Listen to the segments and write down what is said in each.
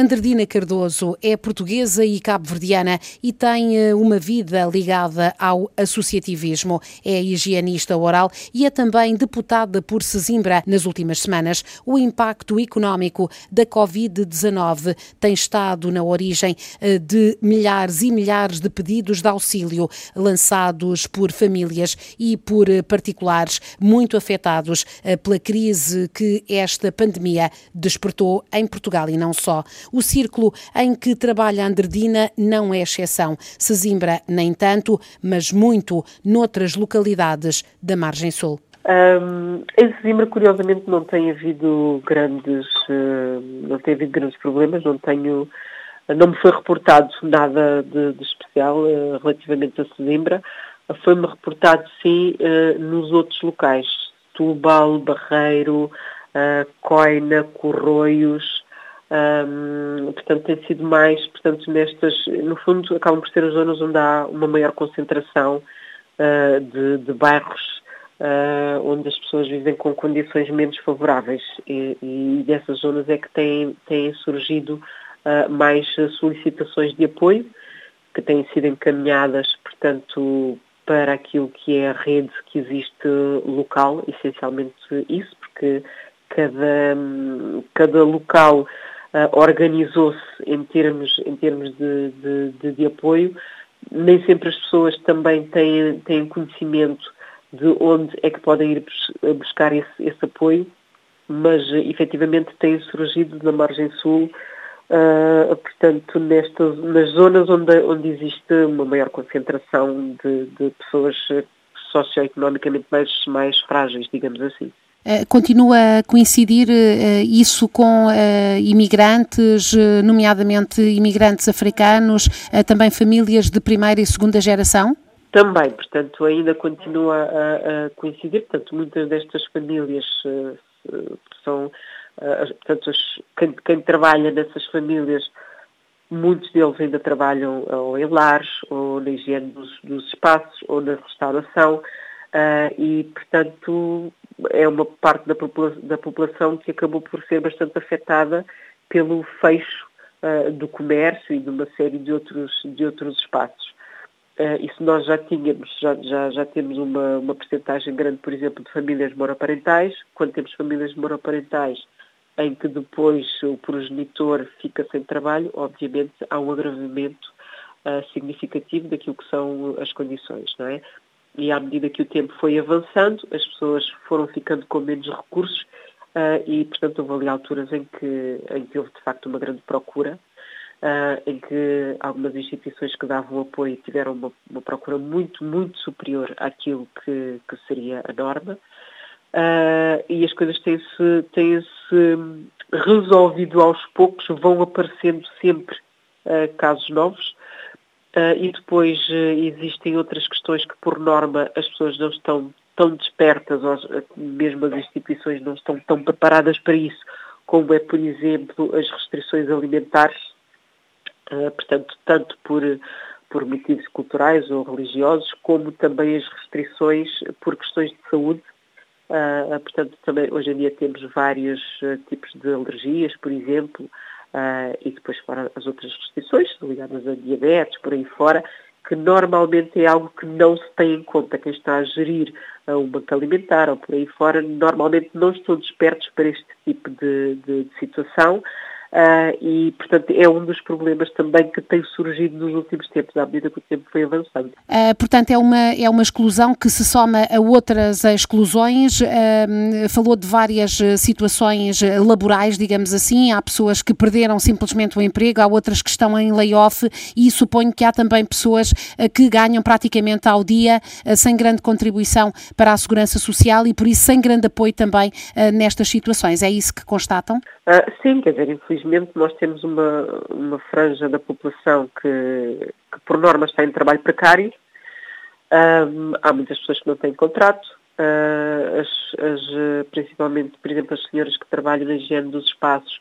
Andredina Cardoso é portuguesa e cabo-verdiana e tem eh, uma vida ligada ao associativismo. É higienista oral e é também deputada por Sesimbra. Nas últimas semanas, o impacto económico da Covid-19 tem estado na origem eh, de milhares e milhares de pedidos de auxílio lançados por famílias e por eh, particulares muito afetados pela crise que esta pandemia despertou em Portugal e não só. O círculo em que trabalha Andredina não é exceção. Sesimbra, nem tanto, mas muito noutras localidades da margem sul. Um, em Sesimbra, curiosamente, não tem havido grandes, não tem havido grandes problemas, não tenho, não me foi reportado nada de, de especial uh, relativamente a Sesimbra. Foi-me reportado, sim, nos outros locais, Tubal, Barreiro, Coina, Corroios, um, portanto, tem sido mais, portanto, nestas, no fundo, acabam por ser as zonas onde há uma maior concentração uh, de, de, bairros uh, onde as pessoas vivem com condições menos favoráveis. E, e dessas zonas é que têm, têm surgido uh, mais solicitações de apoio que têm sido encaminhadas, portanto, para aquilo que é a rede que existe local, essencialmente isso, porque cada, cada local organizou-se em termos, em termos de, de, de, de, apoio. Nem sempre as pessoas também têm, têm conhecimento de onde é que podem ir buscar esse, esse apoio, mas uh, efetivamente têm surgido na margem sul, uh, portanto, nestas, nas zonas onde, onde existe uma maior concentração de, de pessoas socioeconomicamente mais, mais frágeis, digamos assim. Eh, continua a coincidir uh, isso com uh, imigrantes, nomeadamente imigrantes africanos, também famílias de primeira e segunda geração? Também, portanto, ainda continua a, a coincidir, portanto, muitas destas famílias são, portanto, quem, quem, trabalha nessas famílias, muitos deles ainda trabalham ou em lares, ou na higiene dos, dos espaços, ou na restauração, e, portanto, é uma parte da, da população que acabou por ser bastante afetada pelo fecho uh, do comércio e de uma série de outros, de outros espaços. Uh, isso nós já tínhamos, já, já, já temos uma, uma percentagem grande, por exemplo, de famílias monoparentais. Quando temos famílias monoparentais em que depois o progenitor fica sem trabalho, obviamente há um agravamento uh, significativo daquilo que são as condições, não é? E à medida que o tempo foi avançando, as pessoas foram ficando com menos recursos uh, e, portanto, houve ali alturas em que, em que houve de facto uma grande procura, uh, em que algumas instituições que davam apoio tiveram uma, uma procura muito, muito superior àquilo que, que seria a norma. Uh, e as coisas têm-se têm -se resolvido aos poucos, vão aparecendo sempre casos novos, Uh, e depois uh, existem outras questões que, por norma, as pessoas não estão tão despertas, ou mesmo as instituições não estão tão preparadas para isso, como é, por exemplo, as restrições alimentares, uh, portanto, tanto por, por motivos culturais ou religiosos, como também as restrições por questões de saúde. portanto, também hoje em dia temos vários tipos de alergias, por exemplo, uh, e depois fora as outras restrições ligadas a diabetes, por aí fora, que normalmente é algo que não se tem em conta. Quem está a gerir uh, um banco alimentar ou por aí fora, normalmente não estão despertos para este tipo de, de, de situação Uh, e, portanto, é um dos problemas também que tem surgido nos últimos tempos, à medida que o tempo foi avançando. Uh, portanto, é uma, é uma exclusão que se soma a outras exclusões. Uh, falou de várias situações laborais, digamos assim. Há pessoas que perderam simplesmente o emprego, há outras que estão em layoff e suponho que há também pessoas que ganham praticamente ao dia sem grande contribuição para a segurança social e, por isso, sem grande apoio também nestas situações. É isso que constatam? Sim, quer dizer, infelizmente nós temos uma, uma franja da população que, que por norma está em trabalho precário. Um, há muitas pessoas que não têm contrato, uh, as, as, principalmente, por exemplo, as senhoras que trabalham na higiene dos espaços,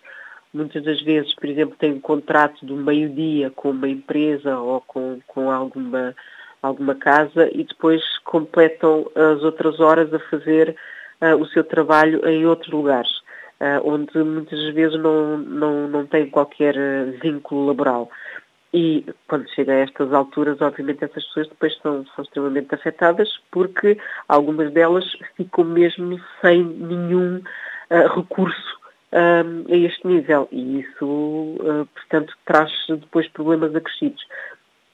muitas das vezes, por exemplo, têm um contrato do meio-dia com uma empresa ou com, com alguma, alguma casa e depois completam as outras horas a fazer uh, o seu trabalho em outros lugares. Onde muitas vezes não, não, não tem qualquer vínculo laboral. E quando chega a estas alturas, obviamente essas pessoas depois são, são extremamente afetadas porque algumas delas ficam mesmo sem nenhum uh, recurso um, a este nível e isso, uh, portanto, traz depois problemas acrescidos.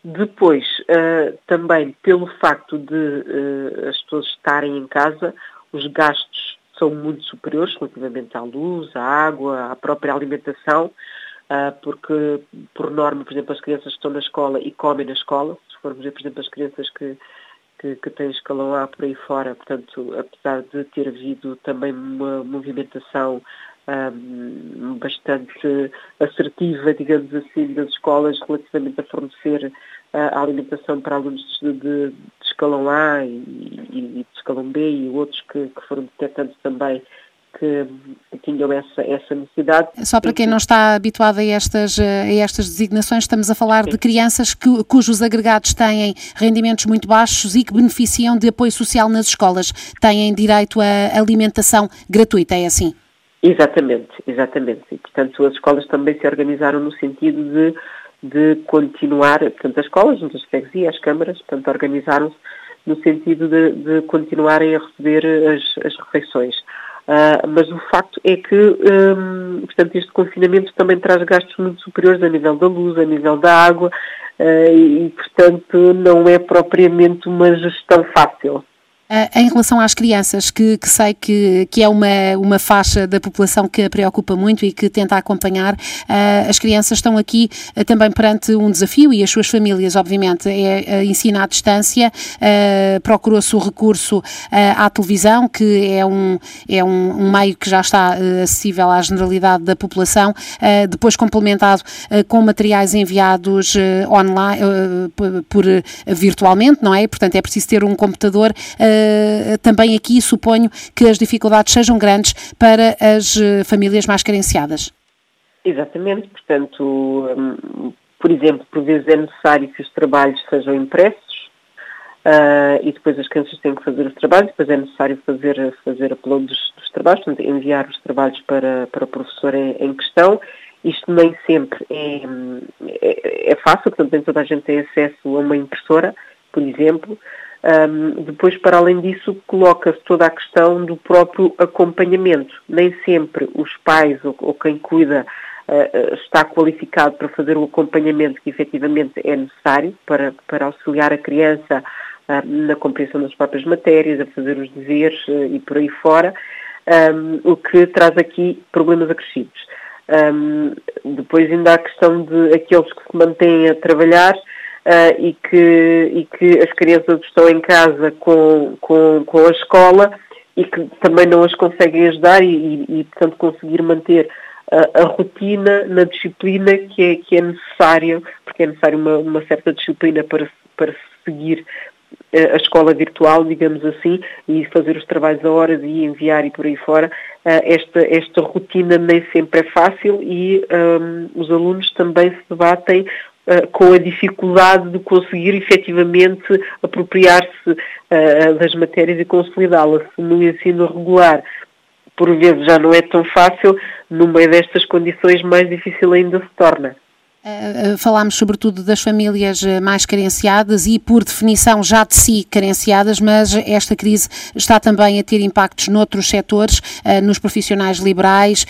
Depois, uh, também pelo facto de uh, as pessoas estarem em casa, os gastos são muito superiores relativamente à luz, à água, à própria alimentação, porque, por norma, por exemplo, as crianças que estão na escola e comem na escola, se formos ver, por exemplo, as crianças que, que, que têm escalão A por aí fora, portanto, apesar de ter havido também uma movimentação um, bastante assertiva, digamos assim, das escolas relativamente a fornecer a alimentação para alunos de, de, de escalão A e, e, de escalão B e outros que, que foram detectando também que, tinham essa, essa necessidade. Só para quem não está habituado a estas, a estas designações, estamos a falar Sim. de crianças que, cujos agregados têm rendimentos muito baixos e que beneficiam de apoio social nas escolas. Têm direito a alimentação gratuita, é assim? Exatamente, exatamente. E, portanto, as escolas também se organizaram no sentido de, de continuar, portanto, as escolas, às freguesias, as câmaras, portanto, organizaram-se no sentido de, de, continuarem a receber as, as refeições. Uh, mas o facto é que, um, portanto, este confinamento também traz gastos muito superiores a nível da luz, a nível da água, uh, e, portanto, não é propriamente uma gestão fácil. Uh, em relação às crianças, que, que sei que, que é uma, uma faixa da população que a preocupa muito e que tenta acompanhar, uh, as crianças estão aqui uh, também perante um desafio e as suas famílias, obviamente, é ensino à distância, procurou-se o recurso à televisão, que é um, é um, meio que já está acessível à generalidade da população, depois complementado com materiais enviados online, por, virtualmente, não é? Portanto, é preciso ter um computador eh, também aqui suponho que as dificuldades sejam grandes para as eh, famílias mais carenciadas. Exatamente, portanto, hum, por exemplo, por vezes é necessário que os trabalhos sejam impressos uh, e depois as crianças têm que fazer os trabalhos, depois é necessário fazer, fazer upload dos, dos trabalhos, portanto, enviar os trabalhos para, para o professor em, em questão. Isto nem sempre é, é, é, fácil, portanto, nem toda a gente tem acesso a uma impressora, por exemplo, um, depois, para além disso, coloca-se toda a questão do próprio acompanhamento. Nem sempre os pais ou, ou quem cuida uh, está qualificado para fazer o acompanhamento que efetivamente é necessário para, para auxiliar a criança uh, na compreensão das próprias matérias, a fazer os deveres uh, e por aí fora, um, o que traz aqui problemas acrescidos. Um, depois ainda há a questão de aqueles que se mantêm a trabalhar uh, e, que, e que as crianças estão em casa com, com, com a escola e que também não as conseguem ajudar e, e, e portanto, conseguir manter a, a, rotina na disciplina que é, que é necessário, porque é necessário uma, uma certa disciplina para, para seguir eh, a escola virtual, digamos assim, e fazer os trabalhos a horas e enviar e por aí fora, eh, esta, esta rotina nem sempre é fácil e um, os alunos também se debatem uh, com a dificuldade de conseguir efetivamente apropriar-se uh, das matérias e consolidá-las. No ensino regular, por vezes já não é tão fácil, no meio destas condições mais difícil ainda se torna. Uh, falámos sobretudo das famílias eh, mais carenciadas e, por definição, já de si carenciadas, mas esta crise está também a ter impactos noutros setores, nos profissionais liberais,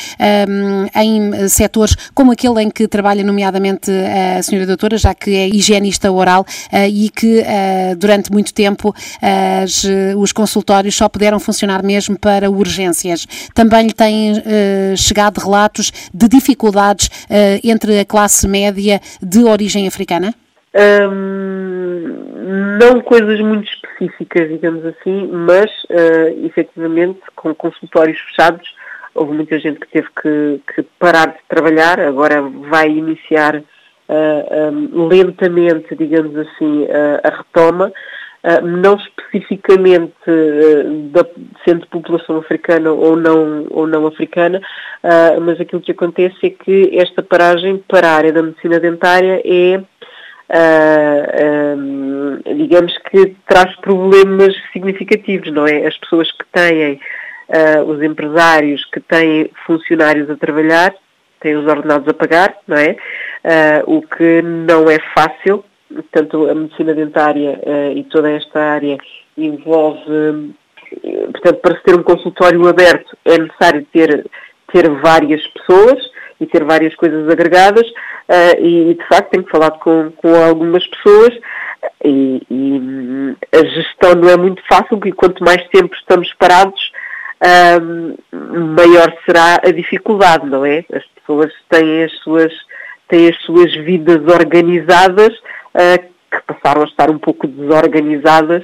em setores como aquele em que trabalha, nomeadamente, a senhora doutora, já que é higienista oral e que durante muito tempo os consultórios só puderam funcionar mesmo para urgências. Também lhe têm chegado relatos de dificuldades entre a classe média média de origem africana? Um, não coisas muito específicas, digamos assim, mas uh, efetivamente com consultórios fechados houve muita gente que teve que, que parar de trabalhar, agora vai iniciar uh, um, lentamente, digamos assim, uh, a retoma. Uh, não especificamente uh, da, sendo população africana ou não, ou não africana, uh, mas aquilo que acontece é que esta paragem para a área da medicina dentária é, digamos que traz problemas significativos, não é? As pessoas que têm os empresários que têm funcionários a trabalhar, têm os ordenados a pagar, não é? o que não é fácil, portanto a medicina dentária e toda esta área envolve, portanto para se ter um consultório aberto é necessário ter, ter várias pessoas, e ter várias coisas agregadas uh, e, de facto tenho falado com, com algumas pessoas e, e, a gestão não é muito fácil porque quanto mais tempo estamos parados uh, maior será a dificuldade, não é? As pessoas têm as suas, têm as suas vidas organizadas uh, que passaram a estar um pouco desorganizadas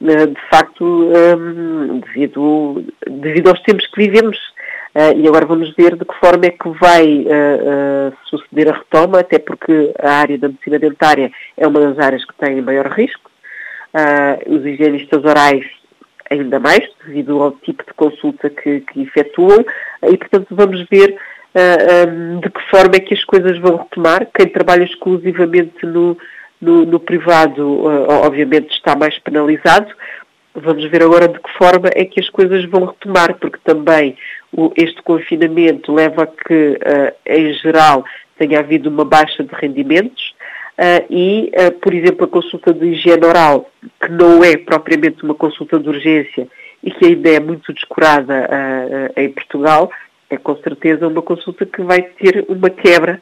de facto um, devido, devido aos tempos que vivemos Uh, e agora vamos ver de que forma é que vai uh, uh, suceder a retoma, até porque a área da medicina dentária é uma das áreas que tem maior risco. os higienistas orais ainda mais, devido ao tipo de consulta que, que efetuam, e portanto vamos ver um, de que forma é que as coisas vão retomar. Quem trabalha exclusivamente no, no, no privado, obviamente, está mais penalizado, Vamos ver agora de que forma é que as coisas vão retomar, porque também este confinamento leva a que, uh, em geral, tenha havido uma baixa de rendimentos uh, e, uh, por exemplo, a consulta de higiene oral, que não é propriamente uma consulta de urgência e que ainda é muito descurada em Portugal, é com certeza uma consulta que vai ter uma quebra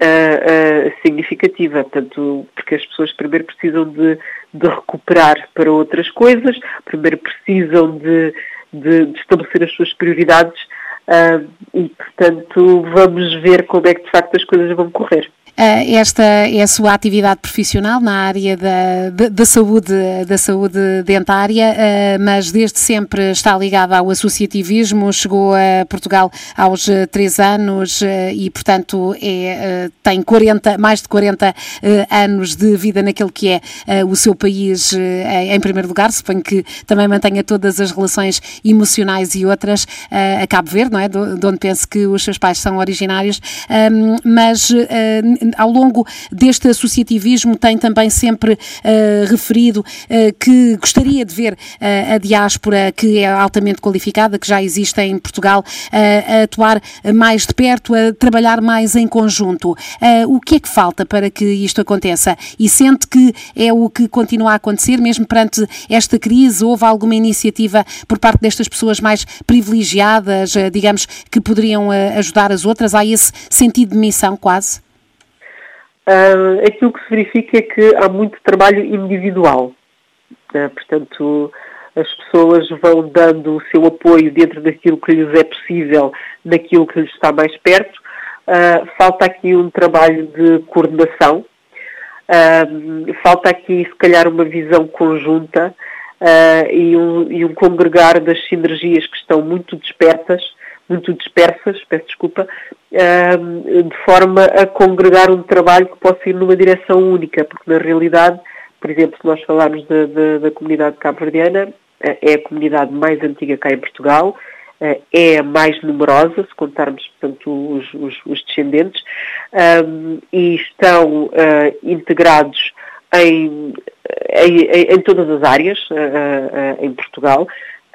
uh, significativa, portanto, porque as pessoas primeiro precisam de, de recuperar para outras coisas, primeiro precisam de, de, de estabelecer as suas prioridades uh, e, portanto, vamos ver como é que de facto as coisas vão correr. Eh, esta é a sua atividade profissional na área da, da, da saúde, da saúde dentária, eh, mas desde sempre está ligada ao associativismo, chegou a Portugal aos eh, três anos e, portanto, é, tem 40, mais de 40 anos de vida naquele que é o seu país em primeiro lugar, suponho que também mantenha todas as relações emocionais e outras a Cabo Verde, não é? De onde penso que os seus pais são originários, mas ao longo deste associativismo tem também sempre uh, referido uh, que gostaria de ver uh, a diáspora, que é altamente qualificada, que já existe em Portugal, a atuar mais de perto, a trabalhar mais em conjunto. o que é que falta para que isto aconteça? E sente que é o que continua a acontecer, mesmo perante esta crise? Houve alguma iniciativa por parte destas pessoas mais privilegiadas, digamos, que poderiam ajudar as outras? Há esse sentido de missão quase? Uh, aquilo que se verifica é que há muito trabalho individual. Uh, portanto, as pessoas vão dando o seu apoio dentro daquilo que lhes é possível, naquilo que lhes está mais perto. Uh, falta aqui um trabalho de coordenação, uh, falta aqui, se calhar, uma visão conjunta uh, e, um, e um congregar das sinergias que estão muito despertas muito dispersas, peço desculpa, de forma a congregar um trabalho que possa ir numa direção única, porque na realidade, por exemplo, se nós falarmos da, da, da comunidade cabo-verdiana, é a comunidade mais antiga cá em Portugal, é a mais numerosa, se contarmos, portanto, os, os, os descendentes, e estão uh, integrados em, em, em, todas as áreas uh, uh, em Portugal,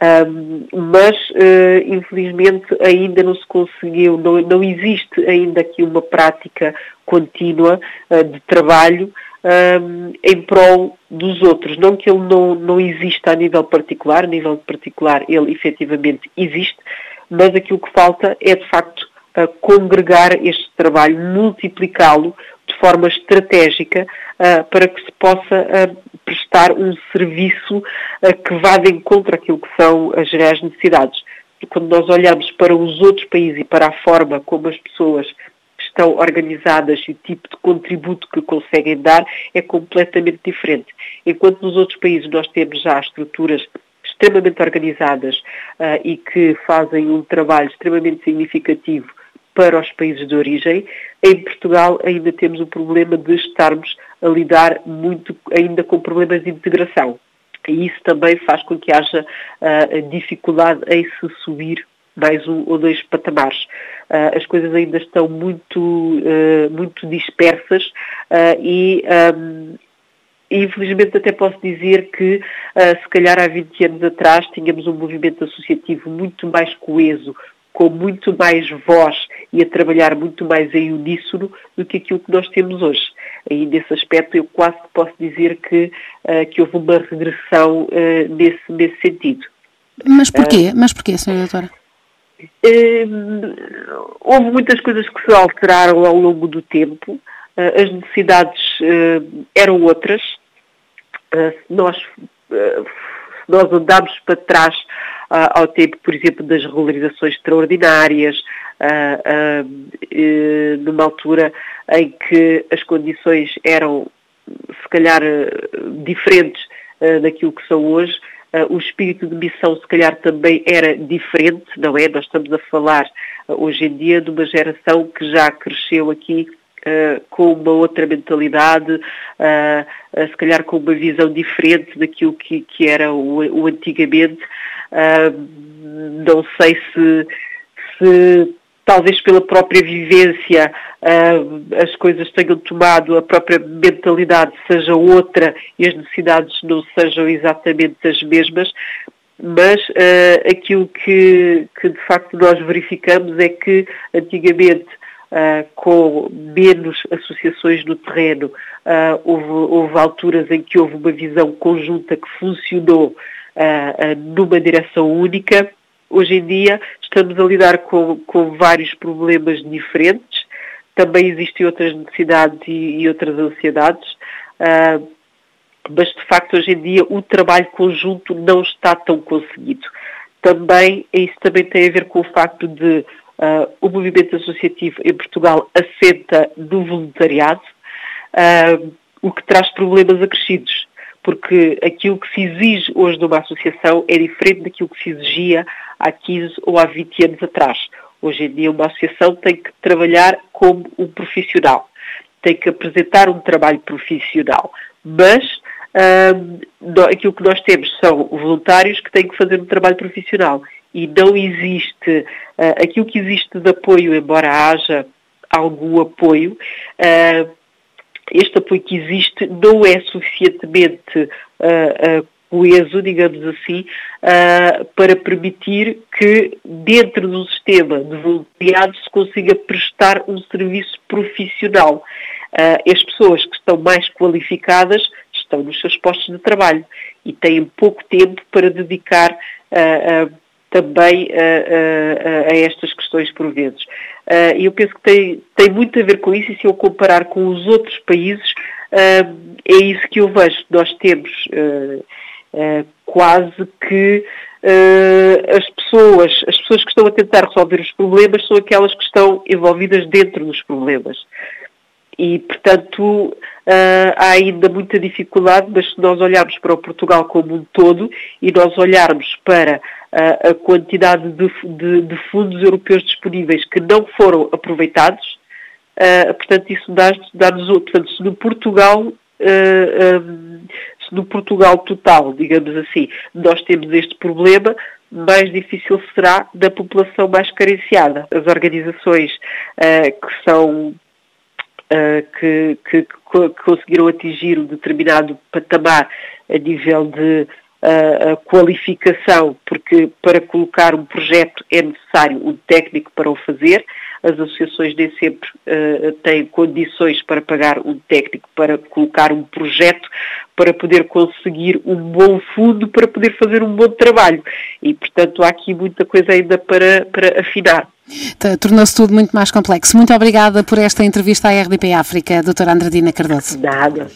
um, mas, uh, infelizmente, ainda não se conseguiu, não, não existe ainda aqui uma prática contínua uh, de trabalho um, em prol dos outros. Não que ele não, não exista a nível particular, a nível particular ele efetivamente existe, mas aquilo que falta é, de facto, congregar este trabalho, multiplicá-lo de forma estratégica uh, para que se possa uh, prestar um serviço uh, que vá de encontro àquilo que são as reais necessidades. E quando nós olhamos para os outros países e para a forma como as pessoas estão organizadas e o tipo de contributo que conseguem dar é completamente diferente. Enquanto nos outros países nós temos já estruturas extremamente organizadas uh, e que fazem um trabalho extremamente significativo para os países de origem. Em Portugal ainda temos o problema de estarmos a lidar muito ainda com problemas de integração. E isso também faz com que haja uh, dificuldade em se subir mais um ou dois patamares. Uh, as coisas ainda estão muito, uh, muito dispersas e um, infelizmente até posso dizer que se calhar há 20 anos atrás tínhamos um movimento associativo muito mais coeso, com muito mais voz e a trabalhar muito mais em uníssono do que aquilo que nós temos hoje. E nesse aspecto eu quase posso dizer que, uh, que houve uma regressão uh, nesse, nesse sentido. Mas porquê? Mas porquê, Sra. Doutora? houve muitas coisas que se alteraram ao longo do tempo. Uh, as necessidades eram outras. nós, nós andámos para trás ao tempo, por exemplo, das regularizações extraordinárias, numa altura em que as condições eram, se calhar, diferentes daquilo que são hoje, o espírito de missão se calhar também era diferente, não é? Nós estamos a falar hoje em dia de uma geração que já cresceu aqui Uh, com uma outra mentalidade, uh, uh, se calhar com uma visão diferente daquilo que, que era o, o antigamente. Não sei se, se, talvez pela própria vivência as coisas tenham tomado, a própria mentalidade seja outra e as necessidades não sejam exatamente as mesmas, mas uh, aquilo que, que, de facto nós verificamos é que antigamente uh, com menos associações no terreno, uh, houve, houve, alturas em que houve uma visão conjunta que funcionou uh, numa direção única. Hoje em dia estamos a lidar com, com vários problemas diferentes, também existem outras necessidades e, e outras ansiedades, mas de facto hoje em dia o trabalho conjunto não está tão conseguido. Também, isso também tem a ver com o facto de Uh, o movimento associativo em Portugal assenta no voluntariado, uh, o que traz problemas acrescidos, porque aquilo que se exige hoje numa associação é diferente daquilo que se exigia há 15 ou há 20 anos atrás. Hoje em dia uma associação tem que trabalhar como um profissional, tem que apresentar um trabalho profissional, mas uh, aquilo que nós temos são voluntários que têm que fazer um trabalho profissional e não existe uh, aquilo que existe de apoio, embora haja algum apoio, uh, este apoio que existe não é suficientemente uh, coeso, digamos assim, para permitir que dentro do sistema de voluntariado se consiga prestar um serviço profissional. as pessoas que estão mais qualificadas estão nos seus postos de trabalho e têm pouco tempo para dedicar uh, também uh, a estas questões por vezes. E eu penso que tem, tem muito a ver com isso e se eu comparar com os outros países, é isso que eu vejo. Nós temos quase que as pessoas, as pessoas que estão a tentar resolver os problemas são aquelas que estão envolvidas dentro dos problemas. E, portanto, há ainda muita dificuldade, mas se nós olharmos para o Portugal como um todo e nós olharmos para a quantidade de, de, de, fundos europeus disponíveis que não foram aproveitados, uh, portanto, isso dá-nos, dá se no Portugal, um, se no Portugal total, digamos assim, nós temos este problema, mais difícil será da população mais carenciada. As organizações que são uh, que, que, que, conseguiram atingir um determinado patamar a nível de uh, qualificação, porque para colocar um projeto é necessário um técnico para o fazer. As associações nem sempre uh, têm condições para pagar um técnico para colocar um projeto, para poder conseguir um bom fundo, para poder fazer um bom trabalho. E, portanto, há aqui muita coisa ainda para, para afinar. Tornou-se tudo muito mais complexo. Muito obrigada por esta entrevista à RDP África, doutora Andradina Cardoso. Nada.